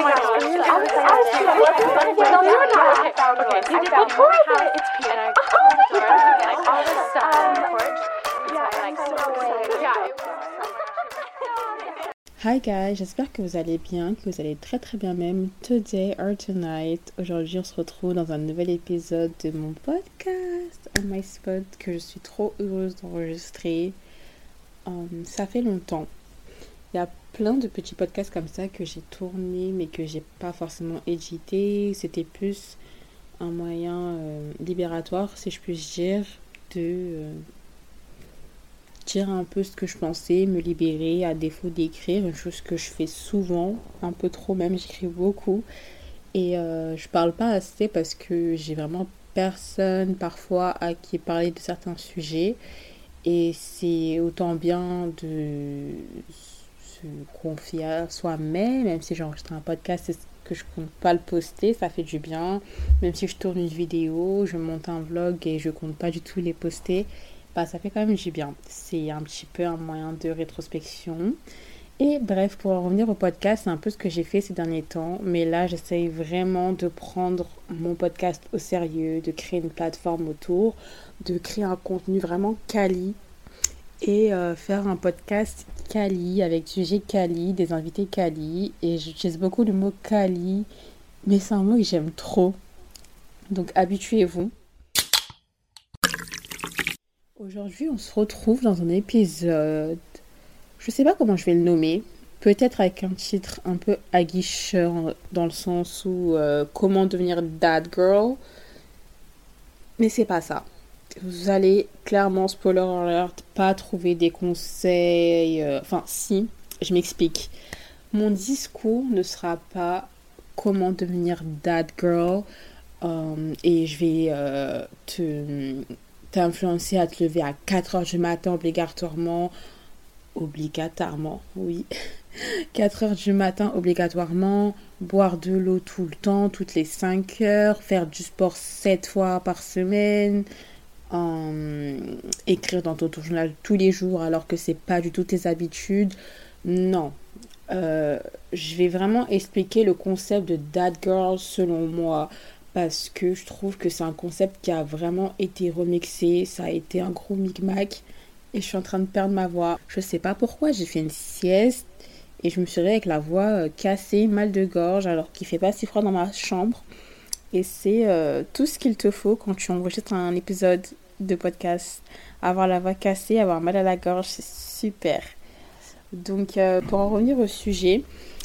Hi guys, j'espère que vous allez bien, que vous allez très très bien même. Today or tonight, aujourd'hui on se retrouve dans un nouvel épisode de mon podcast. On My Spot que je suis trop heureuse d'enregistrer. Um, ça fait longtemps. Il y a plein de petits podcasts comme ça que j'ai tourné mais que j'ai pas forcément édité. C'était plus un moyen euh, libératoire, si je puis dire, de euh, dire un peu ce que je pensais, me libérer à défaut d'écrire, une chose que je fais souvent, un peu trop même, j'écris beaucoup. Et euh, je parle pas assez parce que j'ai vraiment personne parfois à qui parler de certains sujets. Et c'est autant bien de confier à soi-même, même si j'enregistre un podcast que je compte pas le poster, ça fait du bien. Même si je tourne une vidéo, je monte un vlog et je compte pas du tout les poster, bah ça fait quand même du bien. C'est un petit peu un moyen de rétrospection. Et bref, pour en revenir au podcast, c'est un peu ce que j'ai fait ces derniers temps. Mais là, j'essaye vraiment de prendre mon podcast au sérieux, de créer une plateforme autour, de créer un contenu vraiment quali et euh, faire un podcast quali avec sujet quali, des invités quali. Et j'utilise beaucoup le mot quali, mais c'est un mot que j'aime trop. Donc habituez-vous. Aujourd'hui, on se retrouve dans un épisode je sais pas comment je vais le nommer. Peut-être avec un titre un peu aguicheur dans le sens où euh, comment devenir dad girl. Mais c'est pas ça. Vous allez clairement, spoiler alert, pas trouver des conseils. Euh, enfin, si, je m'explique. Mon discours ne sera pas comment devenir dad girl. Euh, et je vais te t'influencer à te lever à 4 heures du matin obligatoirement obligatoirement, oui. 4 heures du matin obligatoirement, boire de l'eau tout le temps, toutes les 5 heures, faire du sport 7 fois par semaine, écrire dans ton journal tous les jours alors que c'est pas du tout tes habitudes. Non. Euh, je vais vraiment expliquer le concept de dad girl selon moi parce que je trouve que c'est un concept qui a vraiment été remixé, ça a été un gros micmac et je suis en train de perdre ma voix. Je sais pas pourquoi, j'ai fait une sieste et je me suis réveillée avec la voix euh, cassée, mal de gorge, alors qu'il fait pas si froid dans ma chambre. Et c'est euh, tout ce qu'il te faut quand tu enregistres un épisode de podcast. Avoir la voix cassée, avoir mal à la gorge, c'est super. Donc, euh, pour en revenir au sujet,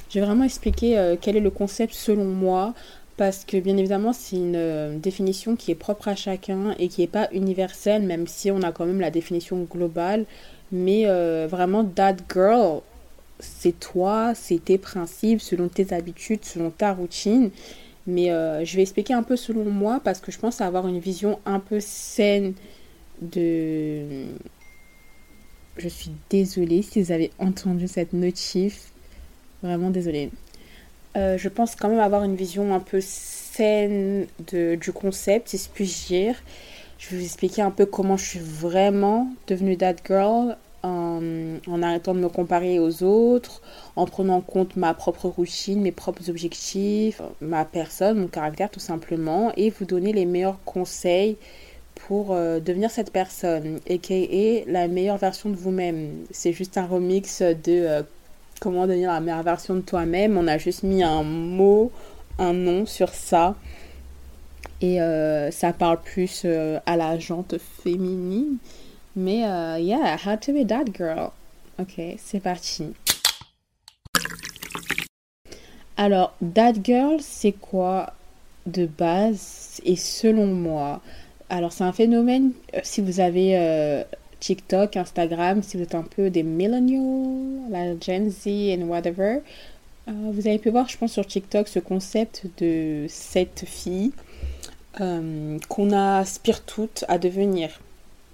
je vais vraiment expliquer quel est le concept selon moi parce que bien évidemment c'est une euh, définition qui est propre à chacun et qui n'est pas universelle même si on a quand même la définition globale mais euh, vraiment that girl c'est toi c'est tes principes selon tes habitudes selon ta routine mais euh, je vais expliquer un peu selon moi parce que je pense avoir une vision un peu saine de je suis désolée si vous avez entendu cette notif. Vraiment désolée. Euh, je pense quand même avoir une vision un peu saine de, du concept, si je puis dire. Je vais vous expliquer un peu comment je suis vraiment devenue that girl en, arrêtant de me comparer aux autres, en prenant en compte ma propre routine, mes propres objectifs, ma personne, mon caractère tout simplement, et vous donner les meilleurs conseils pour euh, devenir cette personne, aka la meilleure version de vous-même. C'est juste un remix de euh, comment devenir la meilleure version de toi-même. On a juste mis un mot, un nom sur ça. Et euh, ça parle plus à la jante féminine. Mais euh, yeah, how to be that girl. Ok, c'est parti. Alors, that girl, c'est quoi de base et selon moi? Alors, c'est un phénomène, si vous avez TikTok, Instagram, si vous êtes un peu des millennials, la Gen Z and whatever, euh, vous avez pu voir, je pense, sur TikTok ce concept de cette fille euh, qu'on aspire toutes à devenir.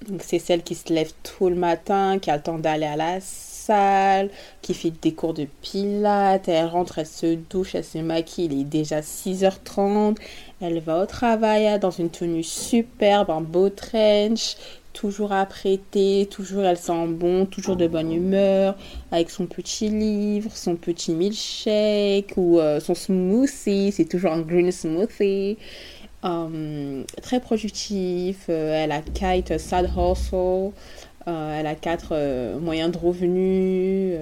Donc c'est celle qui se lève tout le matin, qui a le temps d'aller à la salle, qui fait des cours de pilates, elle rentre, elle se douche, elle se maquille, il est déjà 6h30, elle va au travail dans une tenue superbe, un beau trench, toujours apprêtée, toujours elle sent bon, toujours de bonne humeur, avec son petit livre, son petit milkshake ou euh, son smoothie, c'est toujours un green smoothie. Euh, très productif, euh, elle a kite side hustle, elle a quatre moyens de revenus,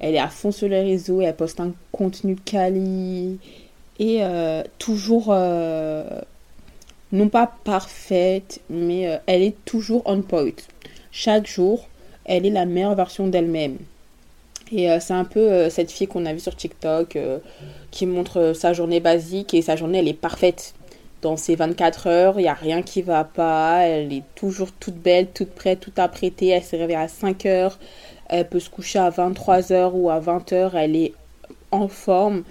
elle est à fond sur les réseaux, elle poste un contenu quali et toujours non pas parfaite, mais euh, elle est toujours on point. Chaque jour, elle est la meilleure version d'elle-même. Et euh, c'est un peu euh, cette fille qu'on a vue sur TikTok qui montre sa journée basique et sa journée, elle est parfaite. Dans ses 24 heures, il n'y a rien qui va pas. Elle est toujours toute belle, toute prête, toute apprêtée. Elle s'est réveillée à 5 heures. Elle peut se coucher à 23 heures ou à 20 heures. Elle est en forme.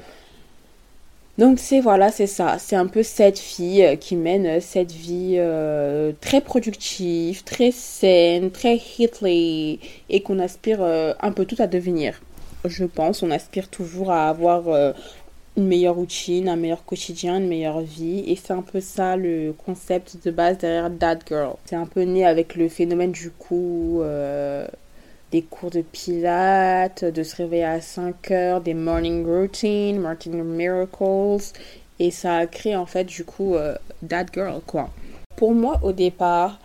Donc c'est voilà, c'est ça. C'est un peu cette fille euh, qui mène euh, cette vie euh, très productive, très saine, très hitly et qu'on aspire un peu tout à devenir. Je pense, on aspire toujours à avoir une meilleure routine, un meilleur quotidien, une meilleure vie. Et c'est un peu ça le concept de base derrière That Girl. C'est un peu né avec le phénomène du coup des cours de pilates, de se réveiller à 5 heures, des morning routines, morning miracles. Et ça a créé en fait du coup euh, That Girl quoi. Pour moi au départ,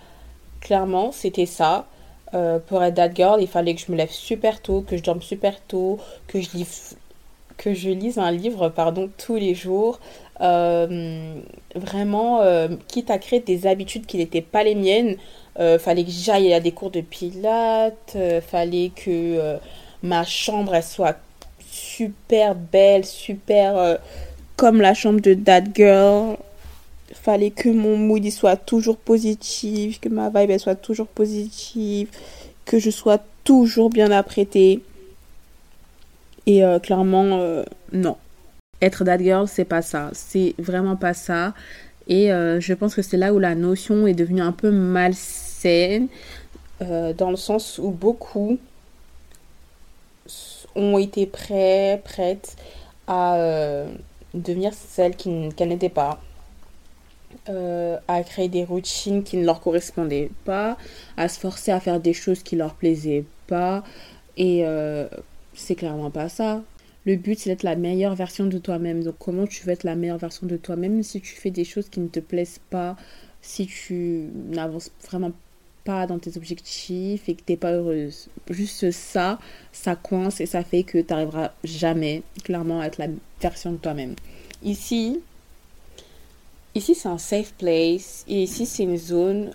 clairement c'était ça. Euh, pour être That Girl, il fallait que je me lève super tôt, que je dorme super tôt, que je lise, que je lise un livre pardon, tous les jours. Euh, vraiment, quitte à créer des habitudes qui n'étaient pas les miennes, euh, fallait que j'aille à des cours de pilates, euh, fallait que euh, ma chambre elle soit super belle, super comme la chambre de That Girl. Fallait que mon mood soit toujours positif, que ma vibe elle soit toujours positive, que je sois toujours bien apprêtée. Et clairement, non. Être that girl, c'est pas ça. C'est vraiment pas ça. Et je pense que c'est là où la notion est devenue un peu malsaine euh, dans le sens où beaucoup ont été prêts, prêtes à euh, devenir celles qu'elles n'étaient pas. Euh, à créer des routines qui ne leur correspondaient pas, à se forcer à faire des choses qui leur plaisaient pas. Et c'est clairement pas ça. Le but, c'est d'être la meilleure version de toi-même. Donc, comment tu veux être la meilleure version de toi-même si tu fais des choses qui ne te plaisent pas, si tu n'avances vraiment pas dans tes objectifs et que t'es pas heureuse? Juste ça, ça coince et ça fait que tu n'arriveras jamais clairement à être la version de toi-même. Ici, ici c'est un safe place et ici c'est une zone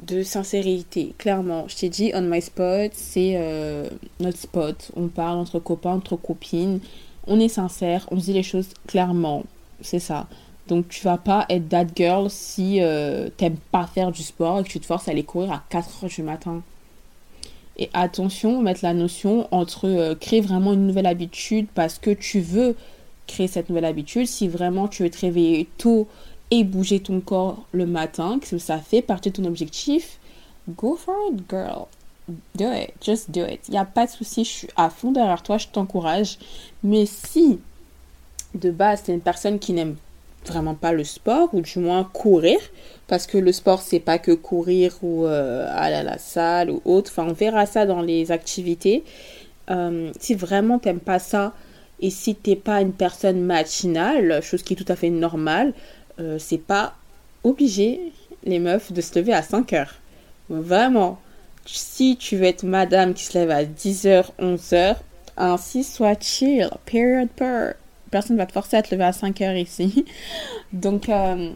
de sincérité. Clairement, je t'ai dit, on my spot, c'est euh, notre spot. On parle entre copains, entre copines. On est sincère, on dit les choses clairement. C'est ça. Donc tu vas pas être that girl si euh, t'aimes pas faire du sport et que tu te forces à aller courir à 4 heures du matin. Et attention, mettre la notion entre euh, créer vraiment une nouvelle habitude parce que tu veux créer cette nouvelle habitude. Si vraiment tu veux te réveiller tôt et bouger ton corps le matin, que ça fait partie de ton objectif, go for it, girl. Do it, just do it. Il n'y a pas de souci, je suis à fond derrière toi, je t'encourage. Mais si de base, tu es une personne qui n'aime vraiment pas le sport, ou du moins courir, parce que le sport, c'est pas que courir ou euh, aller à la salle ou autre. Enfin, on verra ça dans les activités. Euh, si vraiment t'aimes pas ça, et si t'es pas une personne matinale, chose qui est tout à fait normale, euh, c'est pas obligé, les meufs, de se lever à 5 heures. Vraiment. Si tu veux être madame qui se lève à 10h, 11h, ainsi soit chill, period per personne va te forcer à te lever à 5 heures ici. Donc, euh,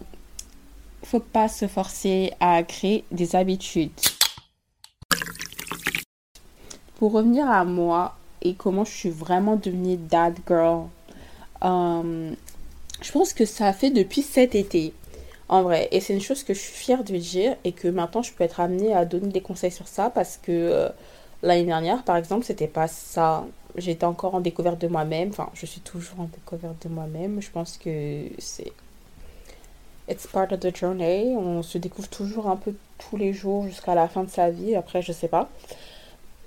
faut pas se forcer à créer des habitudes. Pour revenir à moi et comment je suis vraiment devenue that girl, euh, je pense que ça a fait depuis cet été. En vrai, et c'est une chose que je suis fière de dire et que maintenant je peux être amenée à donner des conseils sur ça parce que euh, l'année dernière, par exemple, c'était pas ça j'étais encore en découverte de moi-même. Enfin, je suis toujours en découverte de moi-même. Je pense que c'est. It's part of the journey. On se découvre toujours un peu tous les jours jusqu'à la fin de sa vie. Après, je sais pas.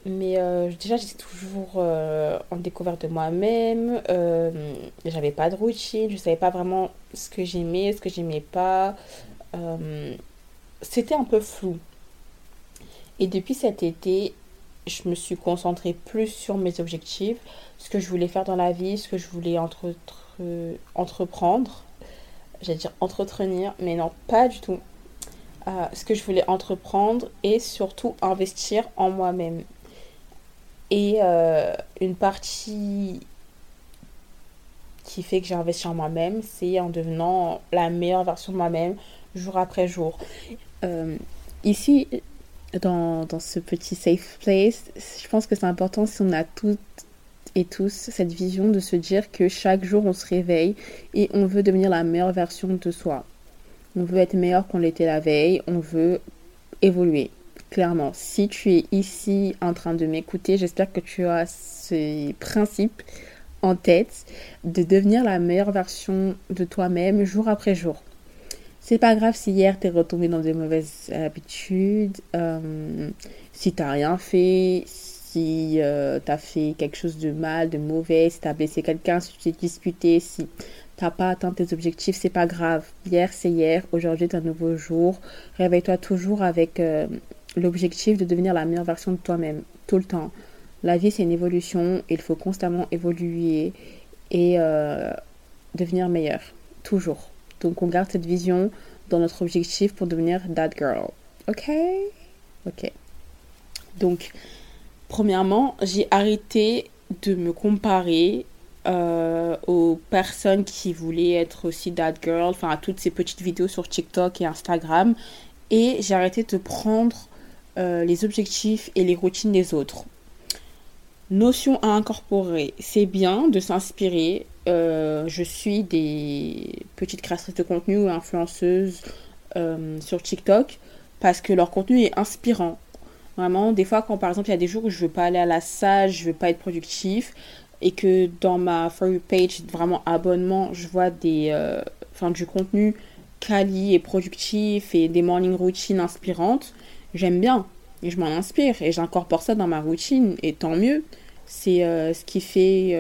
Mais euh, déjà, j'étais toujours euh, en découverte de moi-même. Euh, j'avais pas de routine. Je savais pas vraiment ce que j'aimais, ce que j'aimais pas. c'était un peu flou. Et depuis cet été, je me suis concentrée plus sur mes objectifs, ce que je voulais faire dans la vie, ce que je voulais entre, entreprendre. J'allais dire entretenir, mais non, pas du tout. Ce que je voulais entreprendre et surtout investir en moi-même. Et euh, une partie qui fait que j'ai investi en moi-même, c'est en devenant la meilleure version de moi-même jour après jour. Euh, ici, dans, dans, ce petit safe place, je pense que c'est important si on a toutes et tous cette vision de se dire que chaque jour on se réveille et on veut devenir la meilleure version de soi. On veut être meilleur qu'on l'était la veille, on veut évoluer. Clairement, si tu es ici en train de m'écouter, j'espère que tu as ces principes en tête de devenir la meilleure version de toi-même jour après jour. C'est pas grave si hier t'es retombé dans des mauvaises habitudes, euh, si t'as rien fait, si euh, t'as fait quelque chose de mal, de mauvais, si t'as blessé quelqu'un, si tu t'es disputé, si t'as pas atteint tes objectifs, c'est pas grave. Hier c'est hier, aujourd'hui c'est un nouveau jour. Réveille-toi toujours avec euh, l'objectif de devenir la meilleure version de toi-même, tout le temps. La vie c'est une évolution, il faut constamment évoluer et devenir meilleur, toujours. Donc on garde cette vision dans notre objectif pour devenir that girl. Ok? Ok. Donc, premièrement, j'ai arrêté de me comparer euh, aux personnes qui voulaient être aussi that girl, enfin à toutes ces petites vidéos sur TikTok et Instagram. Et j'ai arrêté de prendre euh, les objectifs et les routines des autres. Notion à incorporer, c'est bien de s'inspirer euh, je suis des petites créatrices de contenu ou influenceuses euh, sur TikTok parce que leur contenu est inspirant. Vraiment, des fois, quand par exemple il y a des jours où je veux pas aller à la salle, je veux pas être productif et que dans ma For You page, vraiment abonnement, je vois des, euh, du contenu quali et productif et des morning routines inspirantes, j'aime bien et je m'en inspire et j'incorpore ça dans ma routine et tant mieux. C'est ce qui fait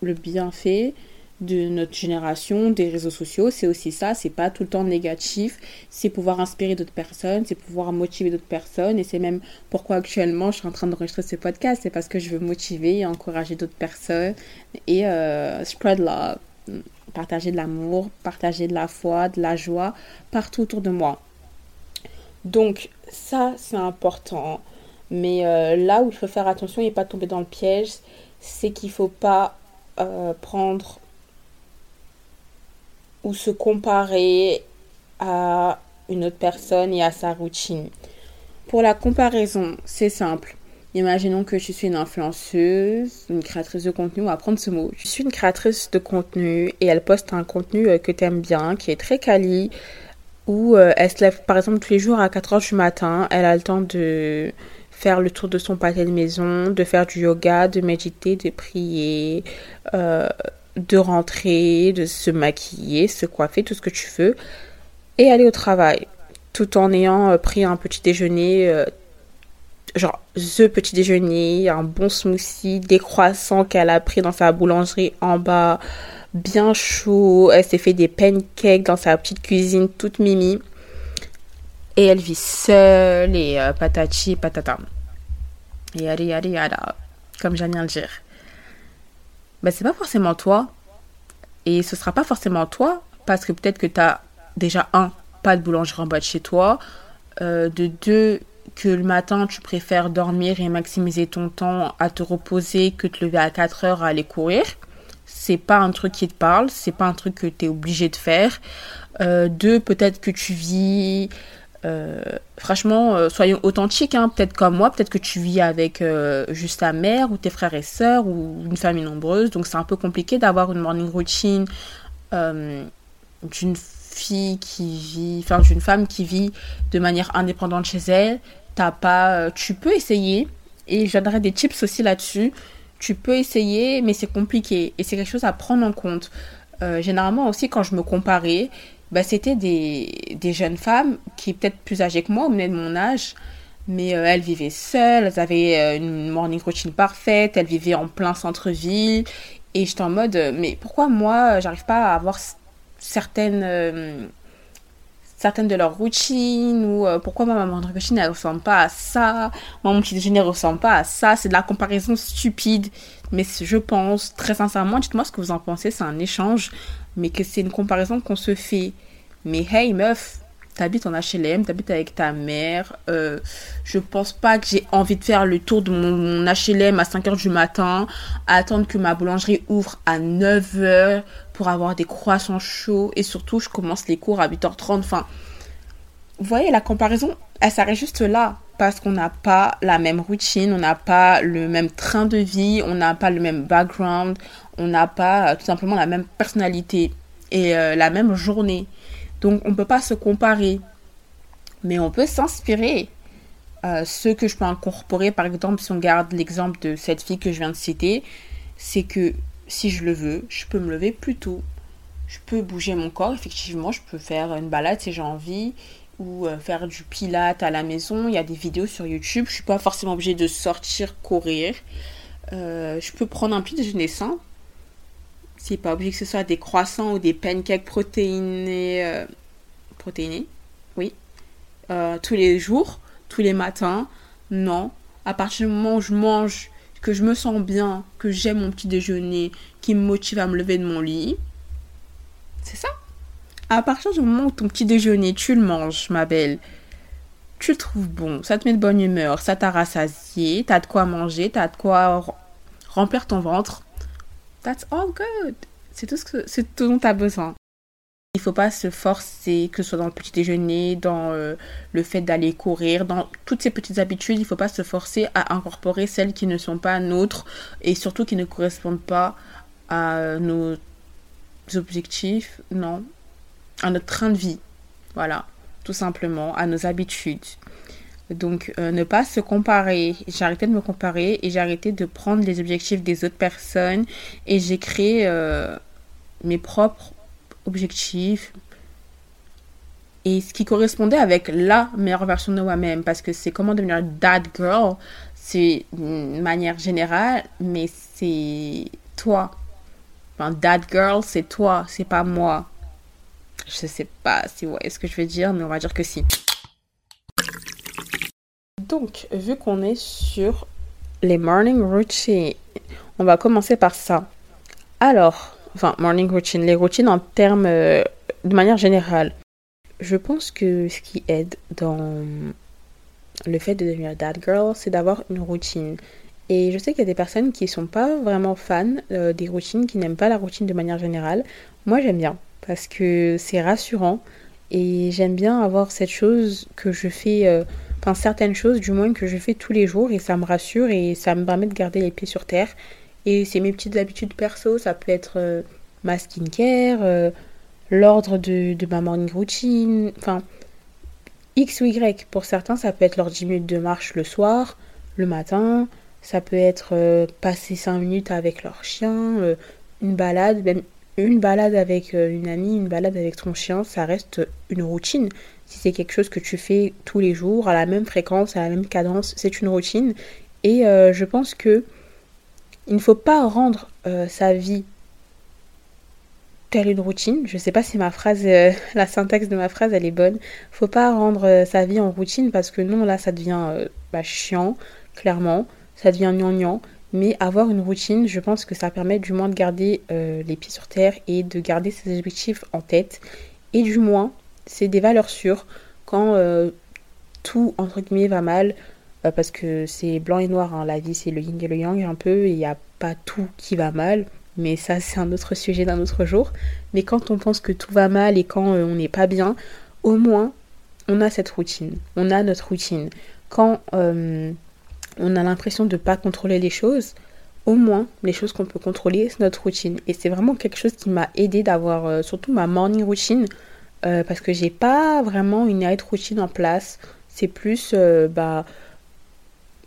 le bienfait de notre génération, des réseaux sociaux, c'est aussi ça, c'est pas tout le temps négatif, c'est pouvoir inspirer d'autres personnes, c'est pouvoir motiver d'autres personnes, et c'est même pourquoi actuellement je suis en train d'enregistrer ce podcast, c'est parce que je veux motiver et encourager d'autres personnes, et euh, spread love, partager de l'amour, partager de la foi, de la joie, partout autour de moi. Donc ça, c'est important, mais euh, là où il faut faire attention et pas tomber dans le piège, c'est qu'il faut pas euh, prendre ou se comparer à une autre personne et à sa routine. Pour la comparaison, c'est simple. Imaginons que je suis une influenceuse, une créatrice de contenu, on va prendre ce mot. Je suis une créatrice de contenu et elle poste un contenu euh, que tu aimes bien, qui est très quali, où euh, elle se lève par exemple tous les jours à 4h du matin, elle a le temps de faire le tour de son pâté de maison, de faire du yoga, de méditer, de prier, euh, de rentrer, de se maquiller, se coiffer, tout ce que tu veux, et aller au travail, tout en ayant euh, pris un petit déjeuner, genre the petit déjeuner, un bon smoothie, des croissants qu'elle a pris dans sa boulangerie en bas, bien chaud, elle s'est fait des pancakes dans sa petite cuisine toute mimi et elle vit seule et euh, patati patata. Yada yada yada, comme j'aime bien le dire. Ben, c'est pas forcément toi. Et ce sera pas forcément toi, parce que peut-être que tu as déjà un, pas de boulangerie en de chez toi. Euh, de deux, que le matin tu préfères dormir et maximiser ton temps à te reposer que te lever à 4 heures à aller courir. C'est pas un truc qui te parle, c'est pas un truc que tu es obligé de faire. Euh, deux, peut-être que tu vis euh, franchement, euh, soyons authentiques, hein. peut-être comme moi, peut-être que tu vis avec juste ta mère ou tes frères et sœurs ou une famille nombreuse, donc c'est un peu compliqué d'avoir une morning routine d'une fille qui vit, enfin d'une femme qui vit de manière indépendante chez elle. T'as pas, tu peux essayer et je des tips aussi là-dessus. Tu peux essayer, mais c'est compliqué et c'est quelque chose à prendre en compte. généralement aussi quand je me comparais, bah, c'était des, des, jeunes femmes qui peut-être plus âgées que moi, ou même de mon âge, mais euh, elles vivaient seules, elles avaient euh, une morning routine parfaite, elles vivaient en plein centre-ville, et j'étais en mode, euh, mais pourquoi moi, j'arrive pas à avoir certaines, certaines de leurs routines ou euh, pourquoi ma maman de routine elle ressemble pas à ça, mon petit déjeuner ressemble pas à ça, c'est de la comparaison stupide. Mais je pense très sincèrement, dites-moi ce que vous en pensez, c'est un échange, mais que c'est une comparaison qu'on se fait. Mais hey meuf, t'habites en HLM, t'habites avec ta mère. Euh, je pense pas que j'ai envie de faire le tour de mon, HLM à 5h du matin, attendre que ma boulangerie ouvre à 9h pour avoir des croissants chauds. Et surtout, je commence les cours à 8h30. Enfin, vous voyez, la comparaison, elle s'arrête juste là. Parce qu'on n'a pas la même routine, on n'a pas le même train de vie, on n'a pas le même background, on n'a pas euh, tout simplement la même personnalité et euh, la même journée. Donc on ne peut pas se comparer, mais on peut s'inspirer. Euh, ce que je peux incorporer, par exemple, si on garde l'exemple de cette fille que je viens de citer, c'est que si je le veux, je peux me lever plus tôt. Je peux bouger mon corps, effectivement, je peux faire une balade si j'ai envie, ou euh, faire du pilate à la maison. Il y a des vidéos sur YouTube. Je ne suis pas forcément obligée de sortir courir. Euh, je peux prendre un petit déjeuner sain, c'est pas obligé que ce soit des croissants ou des pancakes protéinés. Euh, protéinés Oui. Tous les jours, tous les matins. Non. À partir du moment où je mange, que je me sens bien, que j'aime mon petit déjeuner, qui me motive à me lever de mon lit. C'est ça? À partir du moment où ton petit déjeuner, tu le manges, ma belle, tu le trouves bon, ça te met de bonne humeur, ça t'a rassasié, t'as de quoi manger, t'as de quoi remplir ton ventre, That's all good. C'est tout ce que c'est tout dont tu as besoin. Il faut pas se forcer, que ce soit dans le petit déjeuner, dans euh, le fait d'aller courir, dans toutes ces petites habitudes, il faut pas se forcer à incorporer celles qui ne sont pas nôtres et surtout qui ne correspondent pas à nos objectifs, non, à notre train de vie. Voilà, tout simplement, à nos habitudes. Donc, euh, ne pas se comparer. J'ai arrêté de me comparer et j'ai arrêté de prendre les objectifs des autres personnes et j'ai créé euh, mes propres objectifs et ce qui correspondait avec la meilleure version de moi-même parce que c'est comment devenir that girl. C'est une manière générale, mais c'est toi. Enfin, that girl, c'est toi, c'est pas moi. Je sais pas si vous voyez ce que je veux dire, mais on va dire que si. Donc, vu qu'on est sur les morning routines, on va commencer par ça. Alors, enfin, morning routine, les routines en termes euh, de manière générale. Je pense que ce qui aide dans le fait de devenir that girl, c'est d'avoir une routine. Et je sais qu'il y a des personnes qui ne sont pas vraiment fans euh, des routines, qui n'aiment pas la routine de manière générale. Moi, j'aime bien parce que c'est rassurant et j'aime bien avoir cette chose que je fais. Euh, certaines choses du moins que je fais tous les jours et ça me rassure et ça me permet de garder les pieds sur terre. Et c'est mes petites habitudes perso, ça peut être euh, ma skincare, euh, l'ordre de, ma morning routine, enfin X ou Y. Pour certains, ça peut être leur 10 minutes de marche le soir, le matin, ça peut être euh, passer 5 minutes avec leur chien, une balade, même une balade avec une amie, une balade avec ton chien, ça reste une routine. Si c'est quelque chose que tu fais tous les jours, à la même fréquence, à la même cadence, c'est une routine. Et je pense que il ne faut pas rendre euh, sa vie telle une routine. Je ne sais pas si ma phrase, euh, la syntaxe de ma phrase, elle est bonne. Faut pas rendre sa vie en routine parce que non, là, ça devient bah, chiant, clairement. Ça devient gnangnan. Mais avoir une routine, je pense que ça permet du moins de garder les pieds sur terre et de garder ses objectifs en tête. Et du moins, c'est des valeurs sûres quand euh, tout entre guillemets va mal euh, parce que c'est blanc et noir hein. la vie c'est le yin et le yang un peu il n'y a pas tout qui va mal. Mais ça c'est un autre sujet d'un autre jour. Mais quand on pense que tout va mal et quand euh, on n'est pas bien au moins on a cette routine. On a notre routine. Quand on a l'impression de ne pas contrôler les choses au moins les choses qu'on peut contrôler c'est notre routine. Et c'est vraiment quelque chose qui m'a aidé d'avoir surtout ma morning routine euh, parce que j'ai pas vraiment une night routine en place. C'est plus euh, bah,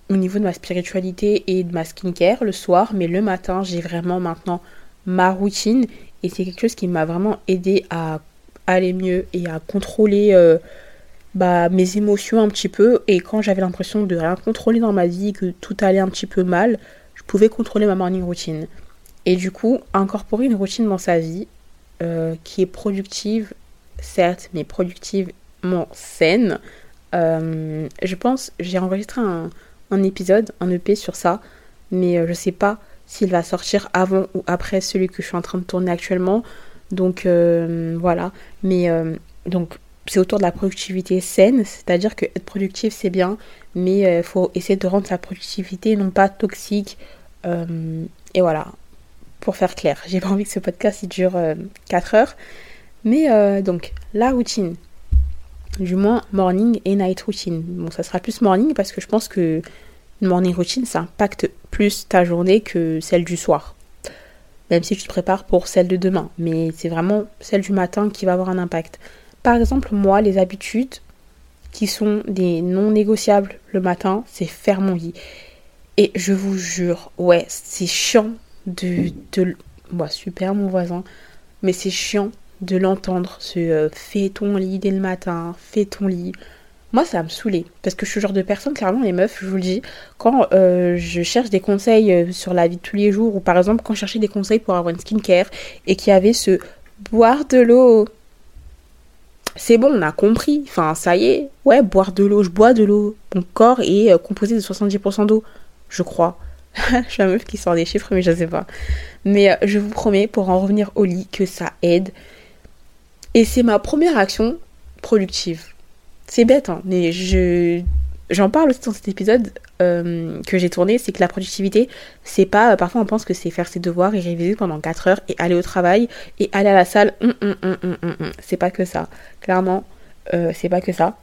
au niveau de ma spiritualité et de ma skincare le soir, mais le matin, j'ai vraiment maintenant ma routine et c'est quelque chose qui m'a vraiment aidé à aller mieux et à contrôler euh, bah, mes émotions un petit peu. Et quand j'avais l'impression de rien contrôler dans ma vie, que tout allait un petit peu mal, je pouvais contrôler ma morning routine. Et du coup, incorporer une routine dans sa vie qui est productive certes, mais productive saine. Euh, je pense, j'ai enregistré un, un, épisode, un EP sur ça, mais euh, je sais pas s'il va sortir avant ou après celui que je suis en train de tourner actuellement. Donc euh, voilà. Mais donc c'est autour de la productivité saine, c'est-à-dire que être productif c'est bien, mais il faut essayer de rendre sa productivité non pas toxique. et voilà, pour faire clair, j'ai pas envie que ce podcast il dure 4 heures. Mais donc, la routine, du moins morning et night routine. Bon, ça sera plus morning parce que je pense que une morning routine, ça impacte plus ta journée que celle du soir. Même si tu te prépares pour celle de demain. Mais c'est vraiment celle du matin qui va avoir un impact. Par exemple, moi, les habitudes qui sont des non négociables le matin, c'est faire mon lit. Et je vous jure, ouais, c'est chiant de... de... super mon voisin. Mais c'est chiant de l'entendre, ce euh, fais ton lit dès le matin, fais ton lit. Moi, ça me saouler. Parce que je suis le genre de personne, clairement, les meufs, je vous le dis, quand euh, je cherche des conseils euh, sur la vie de tous les jours, ou par exemple, quand je cherchais des conseils pour avoir une skincare, et qu'il y avait ce boire de l'eau. C'est bon, on a compris. Enfin, ça y est. Ouais, boire de l'eau, je bois de l'eau. Mon corps est composé de 70% d'eau, je crois. je suis la meuf qui sort des chiffres, mais je sais pas. Mais je vous promets, pour en revenir au lit, que ça aide. Et c'est ma première action productive. C'est bête, hein, mais je j'en parle aussi dans cet épisode euh, que j'ai tourné, c'est que la productivité, c'est pas. parfois, on pense que c'est faire ses devoirs et réviser pendant 4 heures et aller au travail et aller à la salle. Hum, hum, hum, c'est pas que ça. Clairement, euh, c'est pas que ça.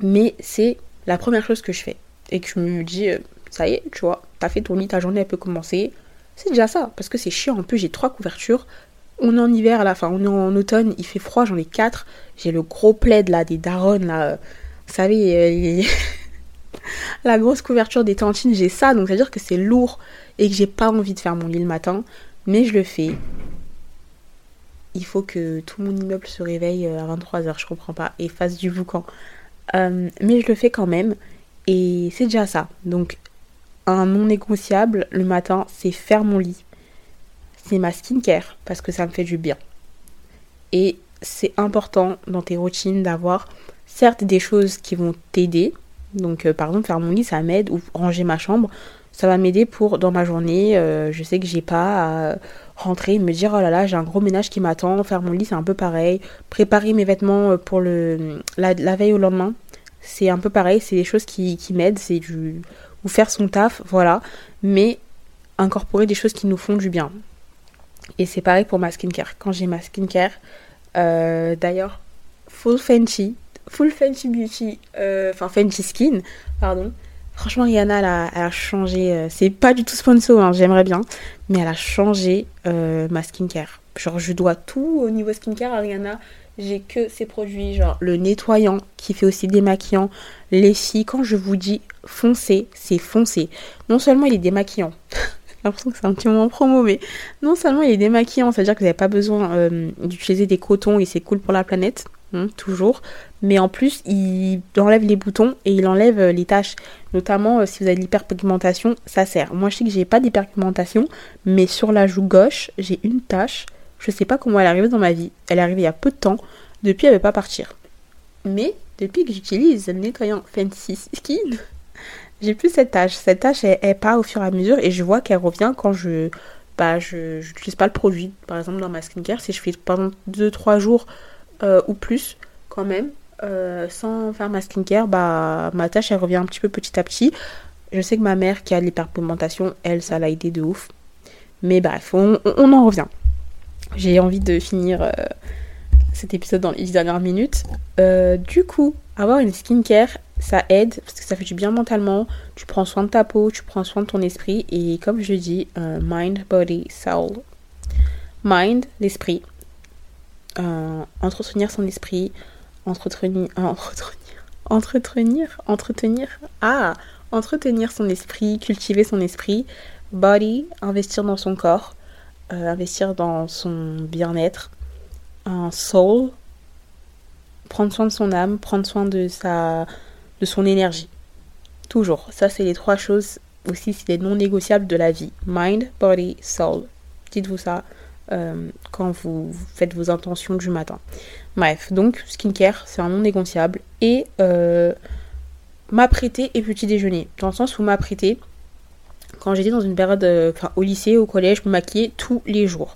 Mais c'est la première chose que je fais. Et que je me dis, euh, ça y est, tu vois, t'as fait ton lit, ta journée, elle peut commencer. C'est déjà ça, parce que c'est chiant. En plus, j'ai trois couvertures on est en hiver à la fin, on est en automne, il fait froid, j'en ai quatre. J'ai le gros plaid là, des daronnes là. Vous savez, euh, la grosse couverture des tantines, j'ai ça, donc ça veut dire que c'est lourd et que j'ai pas envie de faire mon lit le matin. Mais je le fais. Il faut que tout mon immeuble se réveille euh, à 23h, je comprends pas, et fasse du boucan. Euh, mais je le fais quand même, et c'est déjà ça. Donc, un non négociable le matin, c'est faire mon lit c'est ma skincare parce que ça me fait du bien. Et c'est important dans tes routines d'avoir certes des choses qui vont t'aider. Donc euh, par exemple faire mon lit ça m'aide ou ranger ma chambre ça va m'aider pour dans ma journée euh, je sais que j'ai pas à rentrer me dire oh là là j'ai un gros ménage qui m'attend faire mon lit c'est un peu pareil préparer mes vêtements euh, pour le la, veille au lendemain c'est un peu pareil c'est des choses qui, qui m'aident c'est du ou faire son taf voilà mais incorporer des choses qui nous font du bien et c'est pareil pour ma skincare. Quand j'ai ma skincare, euh, d'ailleurs, Full Fenty, Full Fenty Beauty, euh, enfin Fenty Skin, pardon. Franchement, Rihanna, elle a, changé. Euh, c'est pas du tout sponsor, hein, j'aimerais bien. Mais elle a changé ma skincare. Genre, je dois tout au niveau skincare à Rihanna. J'ai que ces produits, genre le nettoyant qui fait aussi démaquillant. Les filles, quand je vous dis foncé, c'est foncé. Non seulement il est démaquillant, l'impression que c'est un petit moment promo, mais non seulement il est démaquillant, c'est-à-dire que vous n'avez pas besoin euh, d'utiliser des cotons et c'est cool pour la planète, hein, toujours, mais en plus il enlève les boutons et il enlève euh, les taches, notamment euh, si vous avez de l'hyperpigmentation, ça sert. Moi je sais que j'ai pas d'hyperpigmentation, mais sur la joue gauche, j'ai une tache, je sais pas comment elle est arrivée dans ma vie, elle est arrivée il y a peu de temps, depuis elle veut pas partir. Mais depuis que j'utilise le nettoyant Fancy Skin, j'ai plus cette tâche. Cette tâche, elle, part au fur et à mesure et je vois qu'elle revient quand je bah je n'utilise pas le produit. Par exemple, dans ma skincare, si je fais pendant 2-3 jours euh, ou plus, quand même, euh, sans faire ma skincare, bah ma tâche, elle revient un petit peu petit à petit. Je sais que ma mère qui a l'hyperpigmentation, elle, ça l'a aidé de ouf. Mais bref, on, en revient. J'ai envie de finir euh, cet épisode dans les 10 dernières minutes. du coup, avoir une skincare, ça aide parce que ça fait du bien mentalement. Tu prends soin de ta peau, tu prends soin de ton esprit. Et comme je dis, euh, mind, body, soul. Mind, l'esprit. Euh, entretenir son esprit. Entretenir, entretenir. Entretenir. Entretenir. Ah Entretenir son esprit, cultiver son esprit. Body, investir dans son corps. Euh, investir dans son bien-être. Soul, prendre soin de son âme, prendre soin de sa son énergie. Toujours. Ça, c'est les trois choses aussi, c'est les non négociables de la vie. Mind, body, soul. Dites-vous ça. quand vous faites vos intentions du matin. Bref, donc skincare, c'est un non négociable. Et m'apprêter et petit déjeuner. Dans le sens où m'apprêter, quand j'étais dans une période, enfin au lycée, au collège, je me maquillais tous les jours.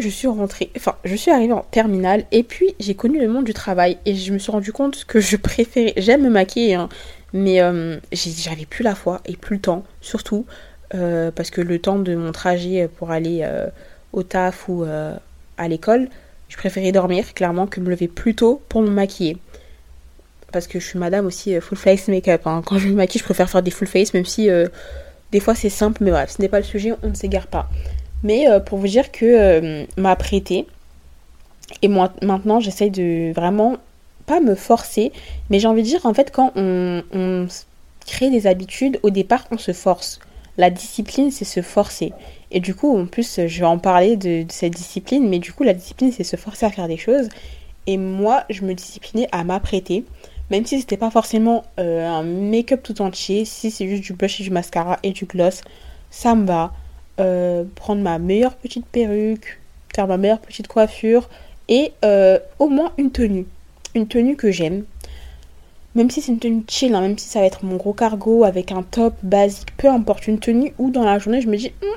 Je suis rentrée, enfin je suis arrivée en terminale et puis j'ai connu le monde du travail et je me suis rendu compte que je préférais, j'aime me maquiller, hein, mais euh, j'avais plus la foi et plus le temps, surtout euh, parce que le temps de mon trajet pour aller euh, au taf ou à l'école, je préférais dormir clairement que me lever plus tôt pour me maquiller. Parce que je suis madame aussi full face make-up. Hein. Quand je me maquille, je préfère faire des full face, même si des fois c'est simple, mais bref, ce n'est pas le sujet, on ne s'égare pas. Mais pour vous dire que m'a prêté, et moi maintenant j'essaye de vraiment me forcer, mais j'ai envie de dire, en fait, quand on, crée des habitudes, au départ, on se force. La discipline, c'est se forcer. Et du coup, en plus, je vais en parler de, cette discipline, mais du coup, la discipline, c'est se forcer à faire des choses. Et moi, je me disciplinais à m'apprêter, même si c'était pas forcément euh, un make-up tout entier, si c'est juste du blush et du mascara et du gloss, ça me va. Euh, prendre ma meilleure petite perruque, faire ma meilleure petite coiffure et euh, au moins une tenue une tenue que j'aime. Même si c'est une tenue chill, hein, même si ça va être mon gros cargo avec un top basique, peu importe, une tenue où dans la journée je me dis hum,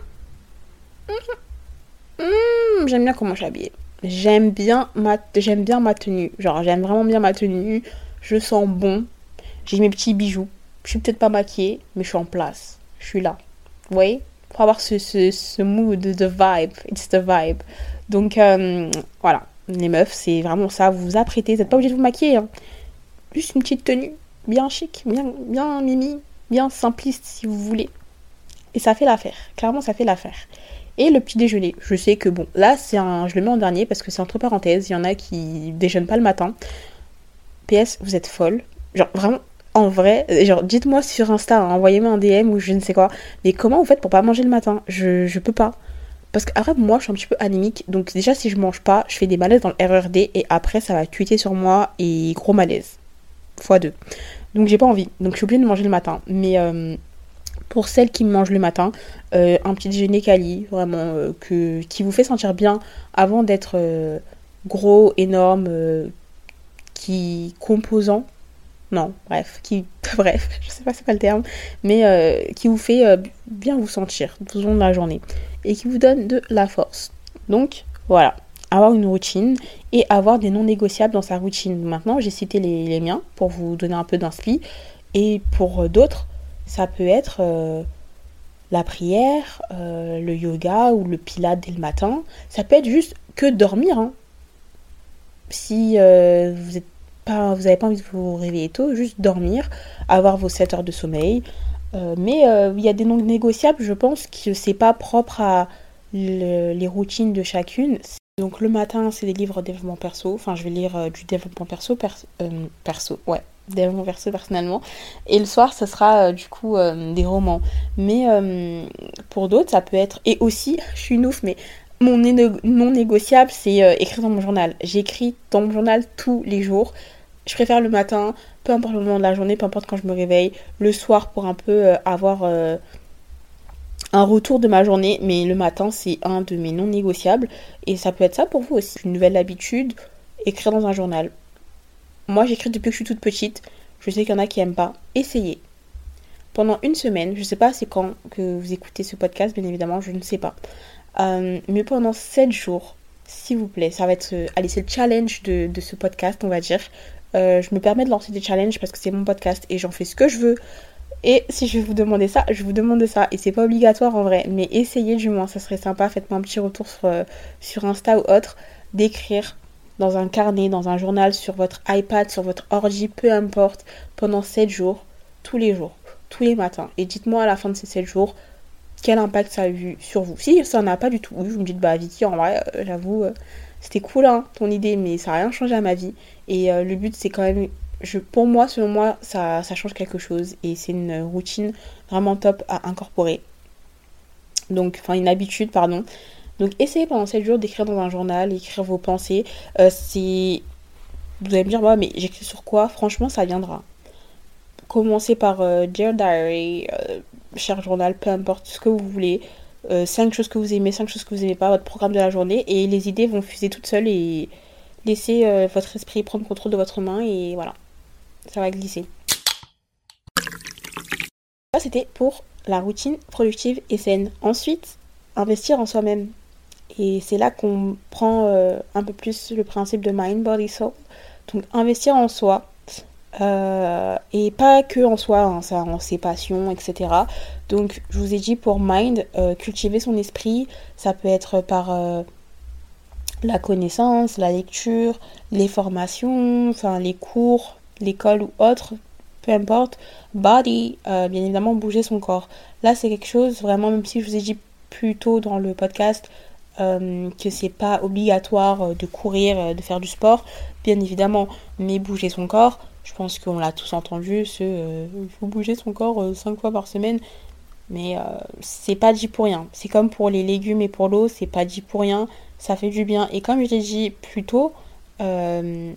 hum, hum, j'aime bien comment je suis habillée. J'aime bien ma j'aime bien ma tenue. Genre j'aime vraiment bien ma tenue. Je sens bon. J'ai mes petits bijoux. Je suis peut-être pas maquillée, mais je suis en place. Je suis là. Vous voyez? Faut avoir ce, ce, ce mood, the vibe. It's the vibe. Donc euh, voilà les meufs, c'est vraiment ça. Vous vous apprêtez, vous n'êtes pas obligé de vous maquiller. Hein. Juste une petite tenue, bien chic, bien, bien mimi, bien simpliste si vous voulez. Et ça fait l'affaire. Clairement, ça fait l'affaire. Et le petit déjeuner, je sais que bon, là, c'est un, je le mets en dernier parce que c'est entre parenthèses. Il y en a qui déjeunent pas le matin. PS, vous êtes folle. Genre vraiment, en vrai, genre dites-moi sur Insta, hein, envoyez-moi un DM ou je ne sais quoi. Mais comment vous faites pour pas manger le matin? Je, je peux pas. Parce qu'après, moi, je suis un petit peu anémique. Donc, déjà, si je mange pas, je fais des malaises dans le RERD. Et après, ça va tweeter sur moi. Et gros malaise. Fois deux. Donc, j'ai pas envie. Donc, je suis obligée de manger le matin. Mais euh, pour celles qui mangent le matin, euh, un petit déjeuner quali, vraiment, euh, qui vous fait sentir bien avant d'être gros, énorme, qui composant. Non, bref, qui, bref, je sais pas c'est pas le terme, mais qui vous fait bien vous sentir tout au long de la journée et qui vous donne de la force. Donc voilà, avoir une routine et avoir des non négociables dans sa routine. Maintenant, j'ai cité les, miens pour vous donner un peu d'inspi. Et pour d'autres, ça peut être euh, la prière, euh, le yoga ou le pilate dès le matin. Ça peut être juste que dormir. Hein. Si euh, vous êtes vous n'avez pas envie de vous réveiller tôt, juste dormir, avoir vos 7 heures de sommeil, euh, mais euh, il y a des non négociables, je pense, que c'est pas propre à les routines de chacune. Donc le matin, c'est des livres développement perso. Enfin, je vais lire euh, du développement perso, perso, ouais, développement perso personnellement. Et le soir, ça sera du coup des romans. Mais pour d'autres, ça peut être. Et aussi, je suis une ouf, mais mon non négociable, c'est écrire dans mon journal. J'écris dans mon journal tous les jours. Je préfère le matin, peu importe le moment de la journée, peu importe quand je me réveille, le soir pour un peu euh, avoir euh, un retour de ma journée, mais le matin c'est un de mes non négociables et ça peut être ça pour vous aussi. Une nouvelle habitude, écrire dans un journal. Moi j'écris depuis que je suis toute petite, je sais qu'il y en a qui aiment pas. Essayez. Pendant une semaine, je sais pas c'est quand que vous écoutez ce podcast, bien évidemment, je ne sais pas. Euh, mais pendant 7 jours, s'il vous plaît, ça va être, allez, c'est le challenge de, ce podcast, on va dire. Euh, je me permets de lancer des challenges parce que c'est mon podcast et j'en fais ce que je veux. Et si je vais vous demander ça, je vous demande ça. Et c'est pas obligatoire en vrai, mais essayez du moins, ça serait sympa. Faites-moi un petit retour sur, euh, Insta ou autre, d'écrire dans un carnet, dans un journal, sur votre iPad, sur votre ordi, peu importe, pendant 7 jours, tous les jours, tous les matins. Et dites-moi à la fin de ces 7 jours, quel impact ça a eu sur vous. Si ça n'a pas du tout, vous me dites, bah Vicky, en vrai, euh, j'avoue, c'était cool hein, ton idée, mais ça n'a rien changé à ma vie. Et euh, le but, c'est quand même, pour moi, selon moi, ça, change quelque chose. Et c'est une routine vraiment top à incorporer. Donc, enfin, une habitude, pardon. Donc, essayez pendant 7 jours d'écrire dans un journal, écrire vos pensées. Euh, c'est. Vous allez me dire, moi, mais j'écris sur quoi? Franchement, ça viendra. Commencez par euh, Dear Diary, cher journal, peu importe ce que vous voulez. 5 choses que vous aimez, 5 choses que vous n'aimez pas, votre programme de la journée, et les idées vont fuser toutes seules et laisser votre esprit prendre contrôle de votre main, et voilà, ça va glisser. Ça, c'était pour la routine productive et saine. Ensuite, investir en soi-même. Et c'est là qu'on prend euh, un peu plus le principe de mind, body, soul. Donc investir en soi. Euh, et pas que en soi, hein, ça, en ses passions, etc. Donc je vous ai dit pour mind, euh, cultiver son esprit, ça peut être par la connaissance, la lecture, les formations, enfin les cours, l'école ou autre, peu importe. Body, bien évidemment bouger son corps. Là c'est quelque chose vraiment, même si je vous ai dit plus tôt dans le podcast, euh, que c'est pas obligatoire euh, de courir, euh, de faire du sport, bien évidemment, mais bouger son corps, je pense qu'on l'a tous entendu, ce, il faut bouger son corps 5 fois par semaine, mais c'est pas dit pour rien. C'est comme pour les légumes et pour l'eau, c'est pas dit pour rien, ça fait du bien. Et comme je l'ai dit plus tôt, moi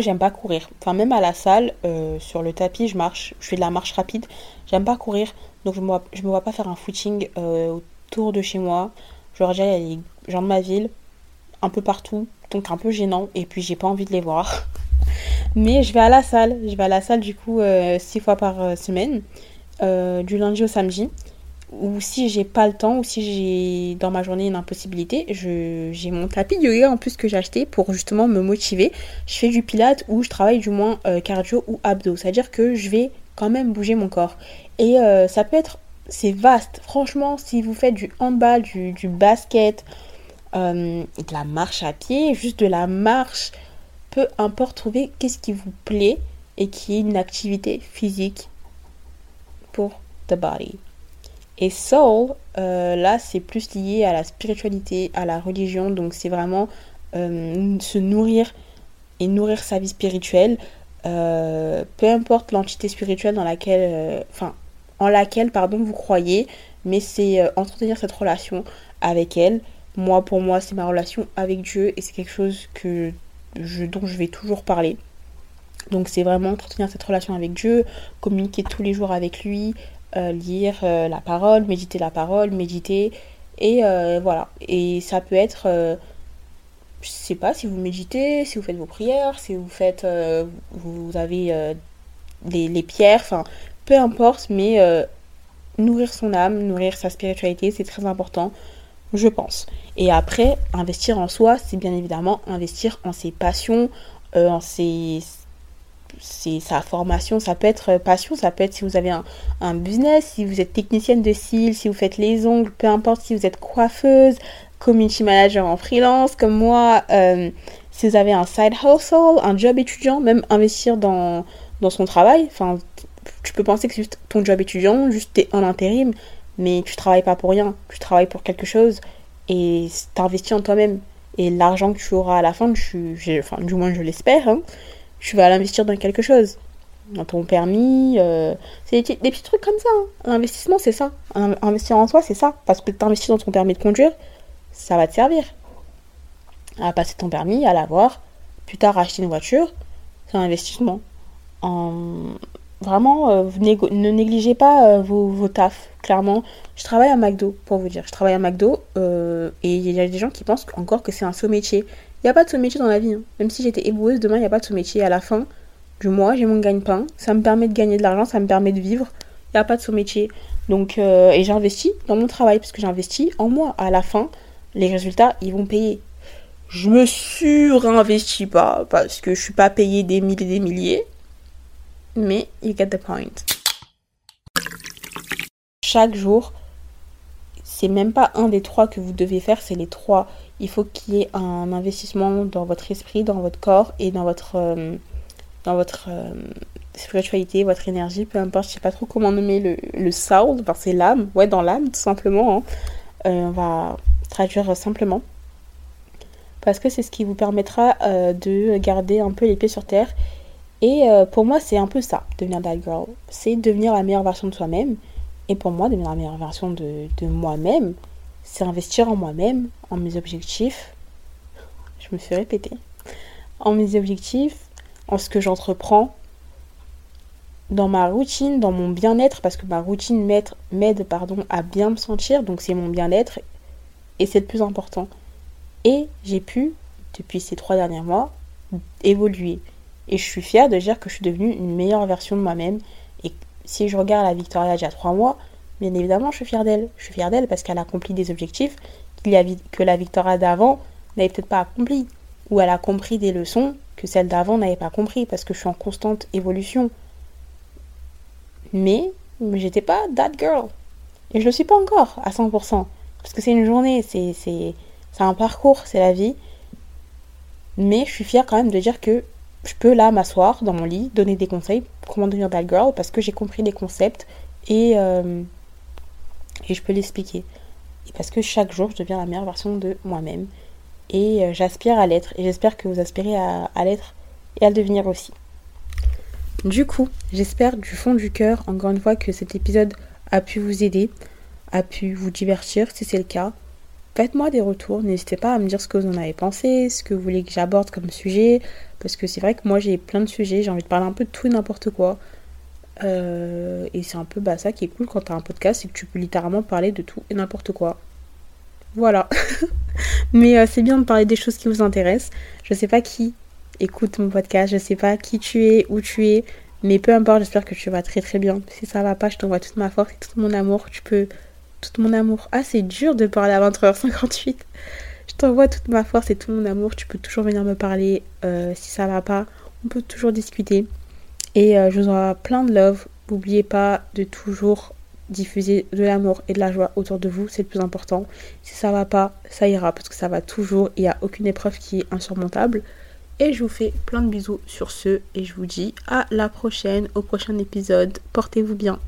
j'aime pas courir. Enfin, même à la salle, sur le tapis, je marche, je fais de la marche rapide, j'aime pas courir, donc je me vois, pas faire un footing autour de chez moi. Genre, déjà, il les gens de ma ville, un peu partout, donc un peu gênant, et puis j'ai pas envie de les voir. Mais je vais à la salle, je vais à la salle du coup euh, six fois par euh, semaine, euh, du lundi au samedi. Ou si j'ai pas le temps, ou si j'ai dans ma journée une impossibilité, j'ai mon tapis de yoga en plus que j'ai acheté pour justement me motiver. Je fais du pilate ou je travaille du moins cardio ou abdos. C'est-à-dire que je vais quand même bouger mon corps. Et ça peut être c'est vaste. Franchement, si vous faites du handball, du, basket, euh, de la marche à pied, juste de la marche, peu importe, trouvez qu'est-ce qui vous plaît et qui est une activité physique pour the body. Et soul, euh, là, c'est plus lié à la spiritualité, à la religion. Donc, c'est vraiment euh, se nourrir et nourrir sa vie spirituelle. peu importe l'entité spirituelle dans laquelle, enfin, en laquelle pardon, vous croyez, mais c'est euh, entretenir cette relation avec elle. Moi, pour moi, c'est ma relation avec Dieu et c'est quelque chose que dont je vais toujours parler. Donc c'est vraiment entretenir cette relation avec Dieu, communiquer tous les jours avec lui, euh, lire euh, la parole, méditer la parole, méditer. Et voilà. Et ça peut être, je sais pas, si vous méditez, si vous faites vos prières, si vous faites, vous avez les pierres, enfin peu importe, mais euh, nourrir son âme, nourrir sa spiritualité, c'est très important, je pense. Et après, investir en soi, c'est bien évidemment investir en ses passions, euh, en sa formation. Ça peut être euh, passion, ça peut être si vous avez un, business, si vous êtes technicienne de cils, si vous faites les ongles, peu importe si vous êtes coiffeuse, community manager en freelance, comme moi, si vous avez un side hustle, un job étudiant, même investir dans, dans son travail, enfin tu peux penser que c'est juste ton job étudiant, juste t'es en intérim, mais tu travailles pas pour rien, tu travailles pour quelque chose et t'investis en toi-même. Et l'argent que tu auras à la fin, tu, du moins je l'espère, hein, tu vas l'investir dans quelque chose. Dans ton permis, euh, c'est des, petits trucs comme ça. Hein. L'investissement, c'est ça. Investir en soi, c'est ça. Parce que t'investis dans ton permis de conduire, ça va te servir. À passer ton permis, à l'avoir, plus tard acheter une voiture, c'est un investissement. En Vraiment, euh, ne négligez pas euh, vos, vos tafs, clairement. Je travaille à McDo, pour vous dire. Je travaille à McDo euh, et il y a des gens qui pensent encore que c'est un saut métier. Il n'y a pas de saut métier dans la vie. Hein. Même si j'étais éboueuse, demain, il n'y a pas de saut métier. À la fin du mois, j'ai mon gagne-pain. Ça me permet de gagner de l'argent, ça me permet de vivre. Il n'y a pas de saut métier. Donc, et j'investis dans mon travail parce que j'investis en moi. À la fin, les résultats, ils vont payer. Je me surinvestis pas parce que je suis pas payée des milliers et des milliers mais you get the point. Chaque jour, c'est même pas un des trois que vous devez faire, c'est les trois. Il faut qu'il y ait un investissement dans votre esprit, dans votre corps et dans votre, euh, dans votre euh, spiritualité, votre énergie, peu importe, je sais pas trop comment nommer le, le enfin c'est l'âme, ouais, dans l'âme tout simplement. Hein. Euh, on va traduire simplement. Parce que c'est ce qui vous permettra de garder un peu les pieds sur terre et euh, pour moi, c'est un peu ça, devenir that girl. C'est devenir la meilleure version de soi-même. Et pour moi, devenir la meilleure version de, moi-même, c'est investir en moi-même, en mes objectifs. Je me suis répétée. En mes objectifs, en ce que j'entreprends. dans ma routine, dans mon bien-être, parce que ma routine m'aide pardon, à bien me sentir, donc c'est mon bien-être, et c'est le plus important. Et j'ai pu, depuis ces trois derniers mois, évoluer. Et je suis fière de dire que je suis devenue une meilleure version de moi-même. Et si je regarde la Victoria d'il y a trois mois, bien évidemment, je suis fière d'elle. Je suis fière d'elle parce qu'elle a accompli des objectifs que la Victoria d'avant n'avait peut-être pas accompli. Ou elle a compris des leçons que celle d'avant n'avait pas compris parce que je suis en constante évolution. Mais, mais j'étais pas that girl. Et je le suis pas encore à 100%. Parce que c'est une journée, c'est, un parcours, c'est la vie. Mais je suis fière quand même de dire que je peux là m'asseoir dans mon lit, donner des conseils, comment devenir that girl, parce que j'ai compris les concepts et, euh, et je peux l'expliquer. Et parce que chaque jour, je deviens la meilleure version de moi-même. Et euh, j'aspire à l'être. Et j'espère que vous aspirez à, à l'être et à le devenir aussi. Du coup, j'espère du fond du cœur, encore une fois, que cet épisode a pu vous aider, a pu vous divertir, si c'est le cas. Faites-moi des retours, n'hésitez pas à me dire ce que vous en avez pensé, ce que vous voulez que j'aborde comme sujet, parce que c'est vrai que moi j'ai plein de sujets, j'ai envie de parler un peu de tout et n'importe quoi. Euh, et c'est un peu bah, ça qui est cool quand t'as un podcast, c'est que tu peux littéralement parler de tout et n'importe quoi. Voilà. Mais euh, c'est bien de parler des choses qui vous intéressent. Je sais pas qui écoute mon podcast, je sais pas qui tu es, où tu es, mais peu importe, j'espère que tu vas très très bien. Si ça va pas, je t'envoie toute ma force et tout mon amour. Tu peux. Tout mon amour. Ah, c'est dur de parler à 23h58. Je t'envoie toute ma force et tout mon amour. Tu peux toujours venir me parler. Euh, si ça va pas, on peut toujours discuter. Et euh, je vous envoie plein de love. N'oubliez pas de toujours diffuser de l'amour et de la joie autour de vous, c'est le plus important. Si ça va pas, ça ira parce que ça va toujours. Il n'y a aucune épreuve qui est insurmontable. Et je vous fais plein de bisous sur ce et je vous dis à la prochaine, au prochain épisode. Portez-vous bien.